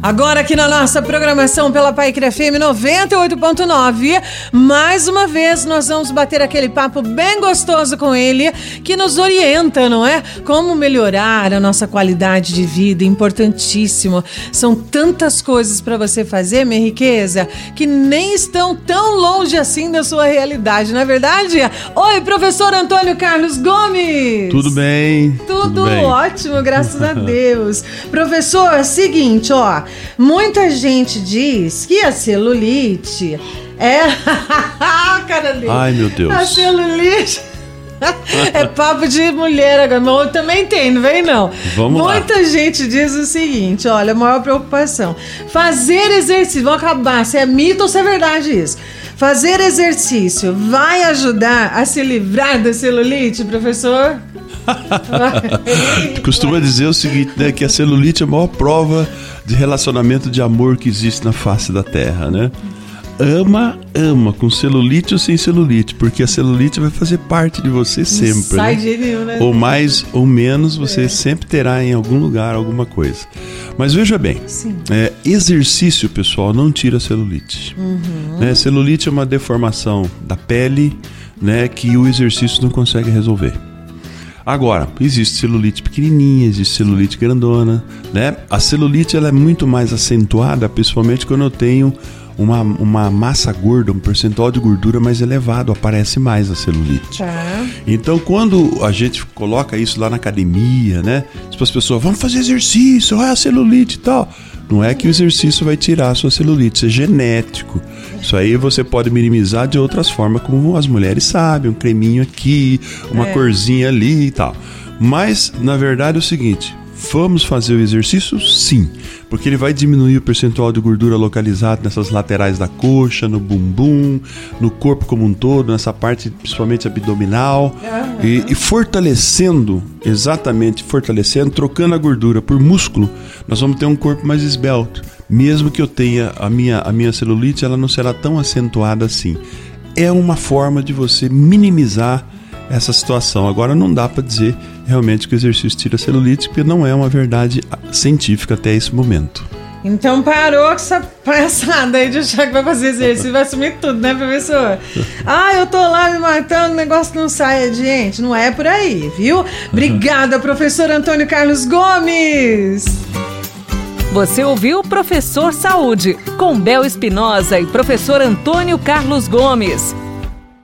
Agora aqui na nossa programação pela Paiquera FM 98.9, mais uma vez nós vamos bater aquele papo bem gostoso com ele, que nos orienta, não é? Como melhorar a nossa qualidade de vida, importantíssimo. São tantas coisas para você fazer, minha riqueza, que nem estão tão longe assim da sua realidade, não é verdade? Oi, professor Antônio Carlos Gomes! Tudo bem? Tudo, Tudo bem. ótimo, graças a Deus. Professor, seguinte, ó, Muita gente diz que a celulite é. cara dele. Ai, meu Deus. A celulite. é papo de mulher agora, mas eu também tem, não vem não. Vamos Muita lá. gente diz o seguinte, olha, a maior preocupação. Fazer exercício, vamos acabar, se é mito ou se é verdade isso. Fazer exercício vai ajudar a se livrar da celulite, professor? Costuma dizer o seguinte, né, que a celulite é a maior prova de relacionamento de amor que existe na face da Terra, né? ama, ama, com celulite ou sem celulite, porque a celulite vai fazer parte de você sempre. Sai né? de nenhum, né? Ou mais ou menos, você é. sempre terá em algum lugar alguma coisa. Mas veja bem, é, exercício, pessoal, não tira celulite. Uhum. Né? Celulite é uma deformação da pele né, que o exercício não consegue resolver. Agora, existe celulite pequenininha, existe celulite grandona, né? A celulite ela é muito mais acentuada, principalmente quando eu tenho uma, uma massa gorda, um percentual de gordura mais elevado, aparece mais a celulite. Tá. Então, quando a gente coloca isso lá na academia, né? Tipo, as pessoas, vamos fazer exercício, olha a celulite e tal. Não é que o exercício vai tirar a sua celulite, isso é genético. Isso aí você pode minimizar de outras formas, como as mulheres sabem, um creminho aqui, uma é. corzinha ali e tal. Mas, na verdade, é o seguinte: Vamos fazer o exercício? Sim, porque ele vai diminuir o percentual de gordura localizado nessas laterais da coxa, no bumbum, no corpo como um todo, nessa parte principalmente abdominal, uhum. e, e, fortalecendo, exatamente fortalecendo, trocando a gordura por músculo, nós vamos ter um corpo mais esbelto. Mesmo que eu tenha a minha, a minha celulite, ela não será tão acentuada assim. É uma forma de você minimizar essa situação. Agora não dá para dizer realmente que o exercício tira celulite, porque não é uma verdade científica até esse momento. Então parou com essa palhaçada aí de achar que vai fazer exercício, vai sumir tudo, né, professor? Ah, eu tô lá me matando, o negócio não sai, gente. Não é por aí, viu? Obrigada, professor Antônio Carlos Gomes. Você ouviu Professor Saúde, com Bel Espinosa e professor Antônio Carlos Gomes.